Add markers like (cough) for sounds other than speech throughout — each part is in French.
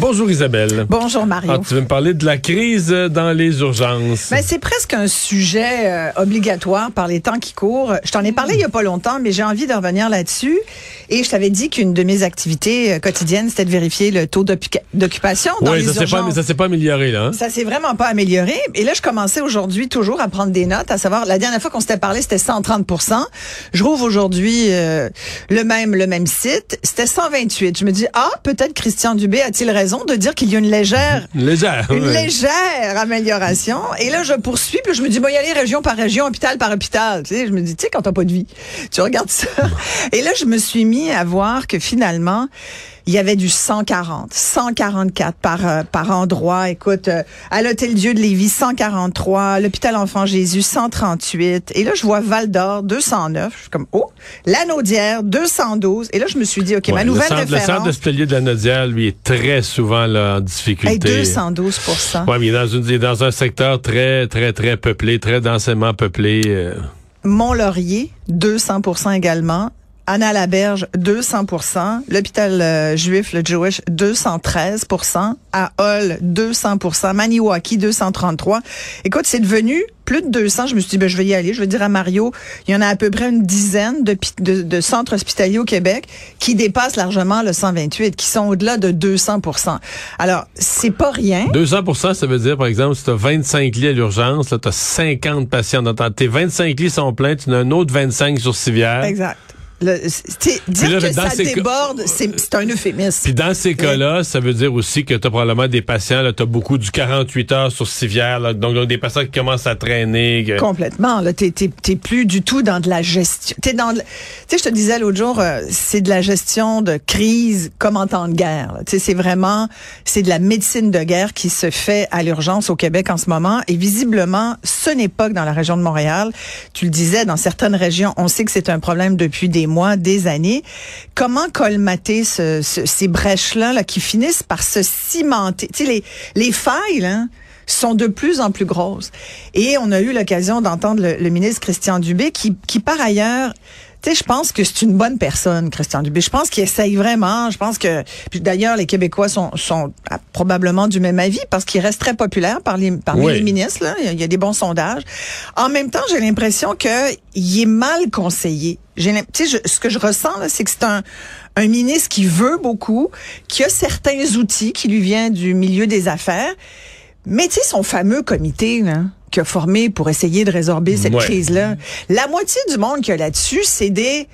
Bonjour Isabelle. Bonjour Mario. Ah, tu veux me parler de la crise dans les urgences? Ben, c'est presque un sujet euh, obligatoire par les temps qui courent. Je t'en ai parlé il y a pas longtemps, mais j'ai envie de revenir là-dessus. Et je t'avais dit qu'une de mes activités euh, quotidiennes, c'était de vérifier le taux d'occupa- d'occupation dans oui, les ça pas, urgences. ça s'est pas amélioré là. hein? Ça s'est vraiment pas amélioré. Et là, je commençais aujourd'hui toujours à prendre des notes, à savoir, la dernière fois qu'on s'était parlé, c'était 130% Je rouvre aujourd'hui euh, le même le même site, c'était 128. Je me dis, ah, peut-être Christian Dubé a-t-il raison? De dire qu'il y a une légère (laughs) Légère. une ouais. légère amélioration. Et là, je poursuis, puis je me dis, bon, y aller région par région, hôpital par hôpital. Tu sais, je me dis, tu sais, quand t'as pas de vie, tu regardes ça. Et là, je me suis mis à voir que finalement, il y avait du 140, 144 par euh, par endroit. Écoute, euh, à l'hôtel Dieu de Lévis 143, l'hôpital Enfant Jésus 138 et là je vois Val d'Or 209, je suis comme oh, Lanaudière 212 et là je me suis dit OK, ma nouvelle le centre, le référence centre hospitalier de la Nodière, lui, est très souvent là, en difficulté. hey, 212 Ouais, mais il est dans, une, il est dans un secteur très, très, très peuplé, très densément peuplé. euh. Mont-Laurier, 200 également. Anna Laberge, 200% L'hôpital euh, juif, le Jewish, 213% À Hull, 200% Maniwaki, 233% Écoute, c'est devenu plus de 200. Je me suis dit, ben, je vais y aller. Je vais dire à Mario, il y en a à peu près une dizaine de, pi- de, de centres hospitaliers au Québec qui dépassent largement le 128, qui sont au-delà de 200% Alors, c'est pas rien. 200% ça veut dire, par exemple, si tu as 25 lits à l'urgence, tu as 50 patients. Tes 25 lits sont pleins, tu en as un autre 25 sur civière. Exact. Le, dire là, que ça déborde, c'est un euphémisme. Puis dans ces cas-là, ça veut dire aussi que tu as probablement des patients, tu as beaucoup du 48 heures sur civière, là, donc, donc des patients qui commencent à traîner. que- Complètement. Là, t'es, t'es, t'es plus du tout dans de la gestion. T'es dans, tu sais, je te disais l'autre jour, euh, c'est de la gestion de crise comme en temps de guerre. Tu sais, c'est vraiment, c'est de la médecine de guerre qui se fait à l'urgence au Québec en ce moment. Et visiblement, ce n'est pas que dans la région de Montréal. Tu le disais, dans certaines régions, on sait que c'est un problème depuis des mois, des années. Comment colmater ce, ce- ces brèches-là là, qui finissent par se cimenter? Tu sais, les, les failles, là, sont de plus en plus grosses. Et on a eu l'occasion d'entendre le, le ministre Christian Dubé qui, qui par ailleurs, tu sais, je pense que c'est une bonne personne, Christian Dubé. Je pense qu'il essaye vraiment. Je pense que, puis d'ailleurs, les Québécois sont, sont probablement du même avis parce qu'il reste très populaire parmi, parmi Oui. les ministres. Là. Il y a- des bons sondages. En même temps, j'ai l'impression que il est mal conseillé. J'ai l'im- tu sais, je- ce que je ressens là, c'est que c'est un un ministre qui veut beaucoup, qui a certains outils qui lui viennent du milieu des affaires. Mais tu sais, son fameux comité là, qu'il a formé pour essayer de résorber cette Ouais. crise-là, la moitié du monde qu'il y a là-dessus, c'est des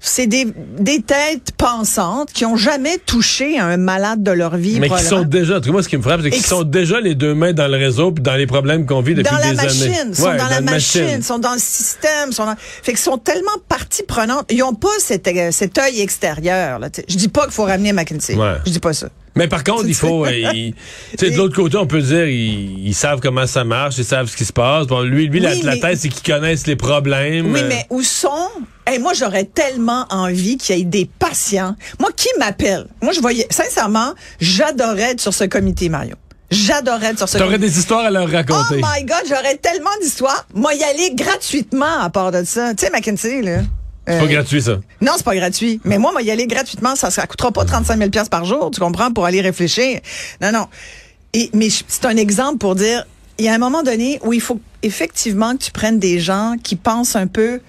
c'est des, des têtes pensantes qui ont jamais touché à un malade de leur vie. Mais qui sont déjà, en tout cas, moi, ce qui me frappe, c'est qu'ils qui- sont déjà les deux mains dans le réseau puis dans les problèmes qu'on vit depuis dans la des machine, années. sont Ouais, dans, la le machine, sont dans le système, sont dans... fait qu'ils sont tellement partie prenante. Ils ont pas cet, euh, cet œil extérieur. Là, tu sais. je dis pas qu'il faut ramener McKinsey. Ouais. Je dis pas ça. Mais par contre, il faut, euh, il- tu sais, de l'autre côté, on peut dire, ils, ils savent comment ça marche, ils savent ce qui se passe. Bon, lui, lui, la, Oui, la mais- tête, c'est qu'ils connaissent les problèmes. Oui, Euh, mais où sont? Hey, moi, j'aurais tellement envie qu'il y ait des patients. Moi, qui m'appelle? Moi, je voyais, sincèrement, j'adorais être sur ce comité, Mario. J'adorais être sur ce T'aurais comité. des histoires à leur Oh raconter. my God, j'aurais tellement d'histoires. Moi, y aller gratuitement à part de ça. Tu sais, McKinsey, là. C'est pas euh, gratuit, ça. Non, c'est pas gratuit. Mais moi, moi, y aller gratuitement, ça ne coûtera pas 35 000 par jour, tu comprends, pour aller réfléchir. Non, non. Et, mais c'est un exemple pour dire, il y a un moment donné où il faut effectivement que tu prennes des gens qui pensent un peu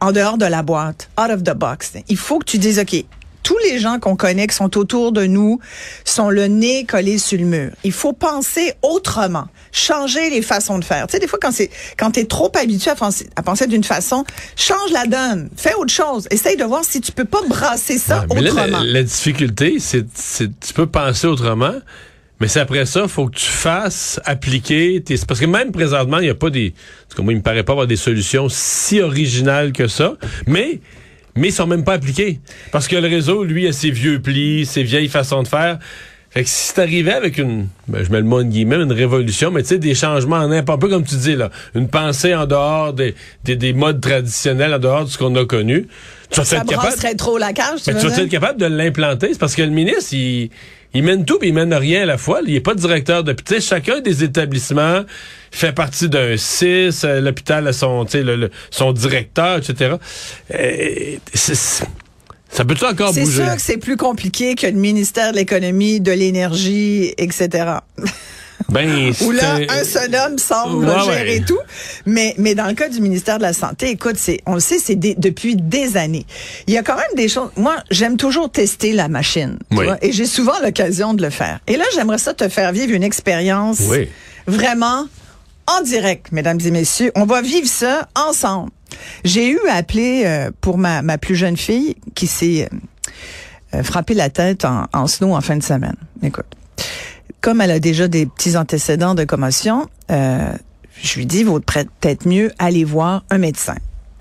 en dehors de la boîte, out of the box. Il faut que tu dises, OK, tous les gens qu'on connaît qui sont autour de nous sont le nez collé sur le mur. Il faut penser autrement, changer les façons de faire. Tu sais, des fois, quand c'est quand t'es trop habitué à penser, à penser d'une façon, change la donne, fais autre chose. Essaye de voir si tu peux pas brasser ça Ouais, mais là, autrement. la, la difficulté, c'est, c'est, tu peux penser autrement, mais c'est après ça, faut que tu fasses appliquer tes, parce que même présentement, il n'y a pas des, en tout cas, moi, il me paraît pas avoir des solutions si originales que ça, mais, mais ils sont même pas appliqués. Parce que le réseau, lui, a ses vieux plis, ses vieilles façons de faire. Fait que si t'arrivais avec une, ben, je mets le mot en guillemets, une révolution, mais tu sais, des changements en n'importe un peu comme tu dis, là, une pensée en dehors des, des, des modes traditionnels, en dehors de ce qu'on a connu, tu Ça capable. trop la cage, tu Mais tu vas être capable de l'implanter? C'est parce que le ministre, il, il mène tout, puis il mène rien à la fois. Il n'est pas directeur de... Tu sais, chacun des établissements fait partie d'un CIS, euh, l'hôpital a son, tu sais, le- le- son directeur, etc. Euh, c'est- c'est- ça peut-tu encore C'est bouger? sûr que c'est plus compliqué que le ministère de l'économie, de l'énergie, etc. (laughs) Ben, Où là, un seul homme semble Ouais, gérer ouais. tout. Mais, mais dans le cas du ministère de la Santé, écoute, c'est, on le sait, c'est des- depuis des années. Il y a quand même des choses. Moi, j'aime toujours tester la machine. Oui. vois, et j'ai souvent l'occasion de le faire. Et là, j'aimerais ça te faire vivre une expérience Oui. vraiment en direct, mesdames et messieurs. On va vivre ça ensemble. J'ai eu à appeler euh, pour ma, ma plus jeune fille qui s'est euh, euh, frappé la tête en, en snow en fin de semaine. Écoute, comme elle a déjà des petits antécédents de commotion, euh, je lui dis, vaut peut-être mieux aller voir un médecin.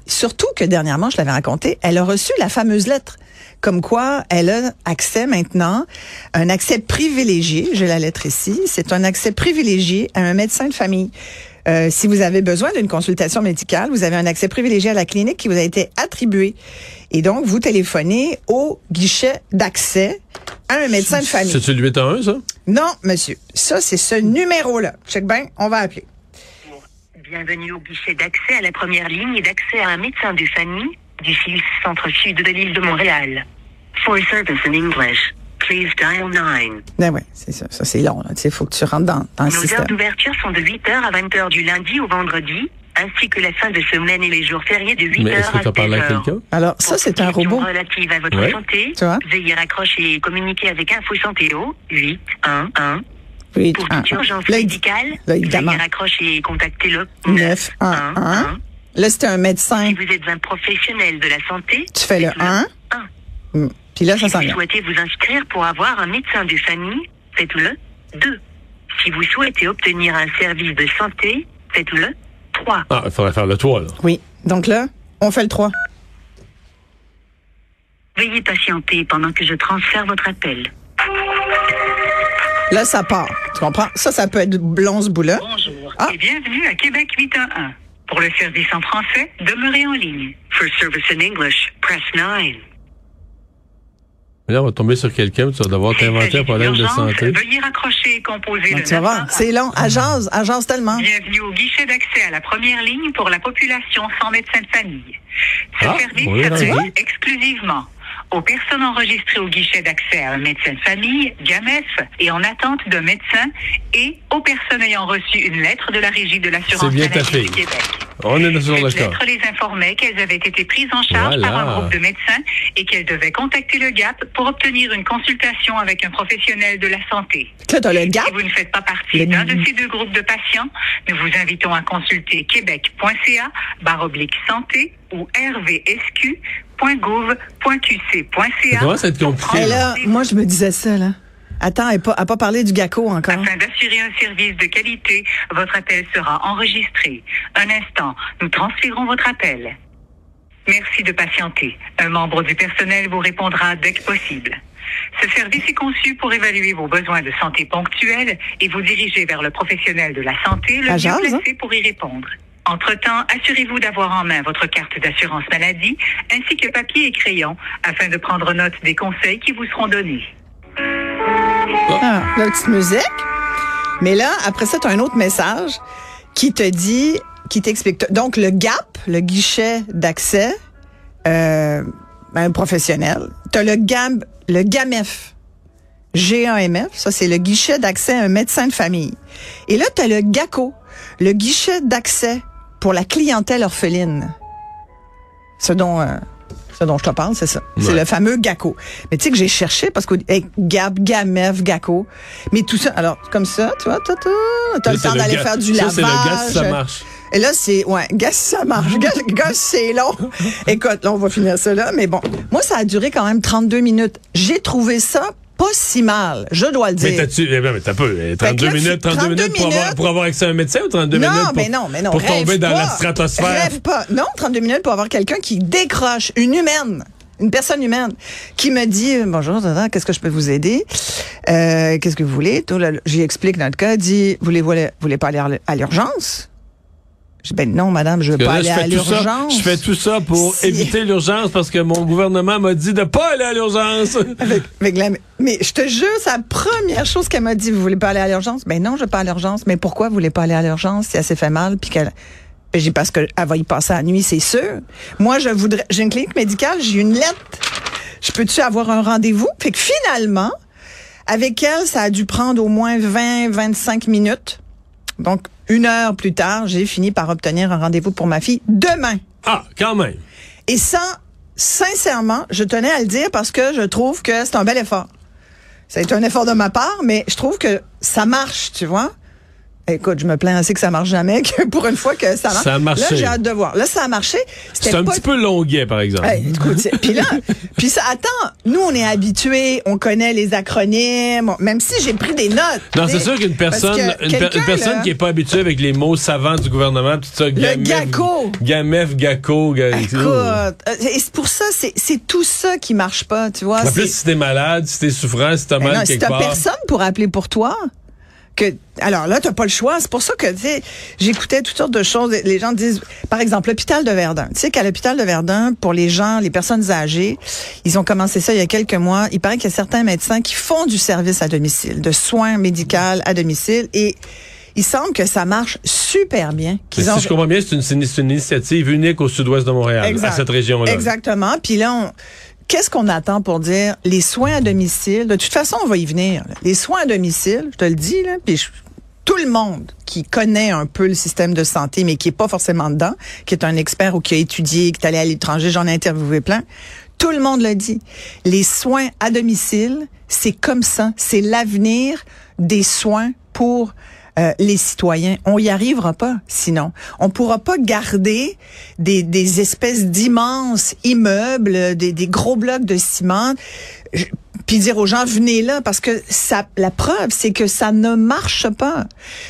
Surtout que dernièrement, je l'avais raconté, elle a reçu la fameuse lettre comme quoi elle a accès maintenant, un accès privilégié, j'ai la lettre ici, c'est un accès privilégié à un médecin de famille. Euh, si vous avez besoin d'une consultation médicale, vous avez un accès privilégié à la clinique qui vous a été attribué. Et donc, vous téléphonez au guichet d'accès à un médecin de famille. C'est-tu le 811, ça? Non, monsieur. Ça, c'est ce numéro-là. Check bien, on va appeler. Bienvenue au guichet d'accès à la première ligne et d'accès à un médecin de famille du CIUS Centre-Sud de l'île de Montréal. For service in English, please dial 9. Ben ouais, c'est ça. Ça, c'est long. Il faut que tu rentres dans, dans le Nos heures système. d'ouverture sont de 8h à 20h du lundi au vendredi, ainsi que la fin de semaine et les jours fériés de 8h Mais est-ce que à tu as parlé à 16h. quelqu'un? Alors, ça, c'est un robot. relative à votre Ouais. santé, Tu vois? veuillez raccrocher et communiquer avec Info Santé au 8 1 1. Oui, Pour un, toute urgence Là, médicale, là, évidemment. veuillez raccrocher et contacter le 9, 1, 1. Là, c'était un médecin. Si vous êtes un professionnel de la santé, Tu fais le faites 1. 1. Puis là, ça Si vous souhaitez vous inscrire pour avoir un médecin de famille, faites-le 2. Si vous souhaitez obtenir un service de santé, faites-le 3. Ah, il faudrait faire le toit, là. Oui. Donc là, on fait le 3. Veuillez patienter pendant que je transfère votre appel. Là, ça part. Tu comprends? Ça, ça peut être blond, ce bout-là. Bonjour Ah. et bienvenue à Québec 811. Pour le service en français, demeurez en ligne. For service in English, press 9. Mais là, on va tomber sur quelqu'un, tu vas devoir t'inventer un problème de santé. Veuillez raccrocher et composer le tu vas voir. 911. C'est long. Agence, agence tellement. Bienvenue au guichet d'accès à la première ligne pour la population sans médecin de famille. Ce Ah, service s'adresse exclusivement aux personnes enregistrées au guichet d'accès à un médecin de famille, GAMEF, et en attente d'un médecin, et aux personnes ayant reçu une lettre de la Régie de l'assurance maladie du. Québec. On est sur le Cette cas. lettre les informait qu'elles avaient été prises en charge Voilà. par un groupe de médecins et qu'elles devaient contacter le GAP pour obtenir une consultation avec un professionnel de la santé? T'as le gap. Si vous ne faites pas partie d'un de ces deux groupes de patients, nous vous invitons à consulter québec.ca barre oblique santé ou rvsq.gouv.qc.ca ça va être compliqué? Et là, moi, je me disais ça, là. Attends, elle n'a pas, parlé du GACO encore. Afin d'assurer un service de qualité, votre appel sera enregistré. Un instant, nous transférons votre appel. Merci de patienter. Un membre du personnel vous répondra dès que possible. Ce service est conçu pour évaluer vos besoins de santé ponctuels et vous diriger vers le professionnel de la santé le La mieux hein? placé pour y répondre. Entre-temps, assurez-vous d'avoir en main votre carte d'assurance maladie ainsi que papier et crayon afin de prendre note des conseils qui vous seront donnés. Ah, la petite musique. Mais là, après ça, tu as un autre message qui te dit, qui t'explique. Donc, le GAP, le guichet d'accès, euh, un professionnel. Tu as le GAM, le GAMF. G-A-M-F, ça c'est le guichet d'accès à un médecin de famille. Et là, tu as le GACO, le guichet d'accès pour la clientèle orpheline. Ce dont, euh, ce dont je te parle, c'est ça. C'est le fameux GACO. Mais tu sais que j'ai cherché parce que hey, GAP, GAMEF, GACO. Mais tout ça, alors comme ça, tu vois, t'as le temps d'aller faire du ça, lavage. c'est le gaz, ça marche. Et là, c'est, ouais, gars, ça marche. Gars, c'est long. Écoute, là, on va finir ça là. Mais bon, moi, ça a duré quand même 32 minutes. J'ai trouvé ça pas si mal, je dois le Mais dire. t'as-tu, eh ben, mais t'as peu, eh, 32 Fait que là, minutes, 32 32 minutes pour avoir, pour avoir accès à un médecin ou 32 non, minutes pour, mais non, mais non. pour tomber dans pas. la stratosphère? Rêve pas. Non, 32 minutes pour avoir quelqu'un qui décroche, une humaine, une personne humaine, qui me dit euh, bonjour, qu'est-ce que je peux vous aider? Euh, Qu'est-ce que vous voulez? J'y explique notre cas. Elle Dit voulez-vous voulez pas aller à l'urgence? Je dis, ben non, madame, je veux Parce pas aller à l'urgence. Je fais tout ça pour Si. éviter l'urgence parce que mon gouvernement m'a dit de pas aller à l'urgence. (laughs) Avec, avec la- mais je te jure, c'est la première chose qu'elle m'a dit. Vous voulez pas aller à l'urgence? Ben non, je veux pas à l'urgence. Mais pourquoi vous voulez pas aller à l'urgence si elle s'est fait mal puis qu'elle. Ben, j'ai parce qu'elle va y passer la nuit, c'est sûr. Moi, je voudrais. J'ai une clinique médicale, j'ai une lettre. Je peux-tu avoir un rendez-vous? Fait que finalement, avec elle, ça a dû prendre au moins 20, 25 minutes. Donc, une heure plus tard, j'ai fini par obtenir un rendez-vous pour ma fille demain. Ah, quand même. Et ça, sincèrement, je tenais à le dire parce que je trouve que c'est un bel effort. Ça a été un effort de ma part, mais je trouve que ça marche, tu vois. Écoute, je me plains assez que ça marche jamais, (laughs) que pour une fois que ça marche. Ça a marché. Là, j'ai hâte de voir. Là, ça a marché. C'est un pas- petit peu longuet, par exemple. Hey, écoute, puis là, (laughs) puis ça, attends, nous, on est habitués, on connaît les acronymes, on- même si j'ai pris des notes. Non, c'est sûr qu'une personne, que une, per- quelqu'un, une personne là, qui est pas habituée avec les mots savants du gouvernement, tout ça, gamef, GACO. gamef, gaco, ga- Écoute, euh, et c'est pour ça, c'est tout ça qui marche pas, tu vois. En plus, si t'es malade, si t'es souffrant, si t'as Ben mal non, si quelque t'as part. personne pour appeler pour toi, que alors là t'as pas le choix. C'est pour ça que tu sais, j'écoutais toutes sortes de choses. Les gens disent, par exemple, l'hôpital de Verdun. Tu sais qu'à l'hôpital de Verdun, pour les gens, les personnes âgées, ils ont commencé ça il y a quelques mois. Il paraît qu'il y a certains médecins qui font du service à domicile, de soins médicaux à domicile, et il semble que ça marche super bien. Si je comprends bien, c'est une, initiative unique au sud-ouest de Montréal, à cette région-là. Exactement. Puis là, on- qu'est-ce qu'on attend pour dire les soins à domicile? De toute façon, on va y venir. Les soins à domicile, je te le dis, là, puis tout le monde qui connaît un peu le système de santé, mais qui est pas forcément dedans, qui est un expert ou qui a étudié, qui est allé à l'étranger, j'en ai interviewé plein, tout le monde le dit. Les soins à domicile, c'est comme ça. C'est l'avenir des soins pour euh, les citoyens. On y arrivera pas, sinon. On pourra pas garder des, des espèces d'immenses immeubles, des, gros blocs de ciment, puis dire aux gens venez là parce que ça la preuve c'est que ça ne marche pas.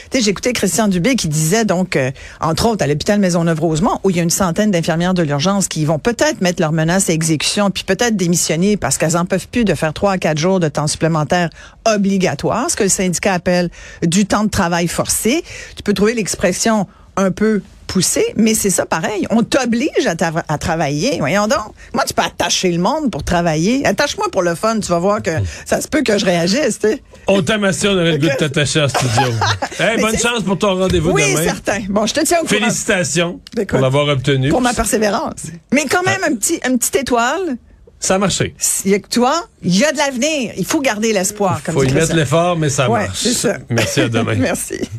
Tu sais j'écoutais Christian Dubé qui disait donc euh, entre autres à l'hôpital Maisonneuve-Rosemont où il y a une centaine d'infirmières de l'urgence qui vont peut-être mettre leurs menaces à exécution puis peut-être démissionner parce qu'elles en peuvent plus de faire trois à quatre jours de temps supplémentaire obligatoire, ce que le syndicat appelle du temps de travail forcé. Tu peux trouver l'expression un peu poussé, mais c'est ça pareil. On t'oblige à, ta- à travailler. Voyons donc. Moi, tu peux attacher le monde pour travailler. Attache-moi pour le fun. Tu vas voir que ça se peut que je réagisse. tu sais. On t'aime assez, on aurait le goût de (laughs) t'attacher en studio. (laughs) hey, bonne chance pour ton rendez-vous Oui, demain. certain. Bon, je te tiens au courant Félicitations Écoute, pour l'avoir obtenu. pour ma persévérance. Mais quand même, un petit, une petite étoile. Ça a marché. Il y a que toi, il y a de l'avenir. Il faut garder l'espoir. comme Faut y mettre l'effort, mais ça Ouais, marche. ça. Merci, à demain. (laughs) Merci.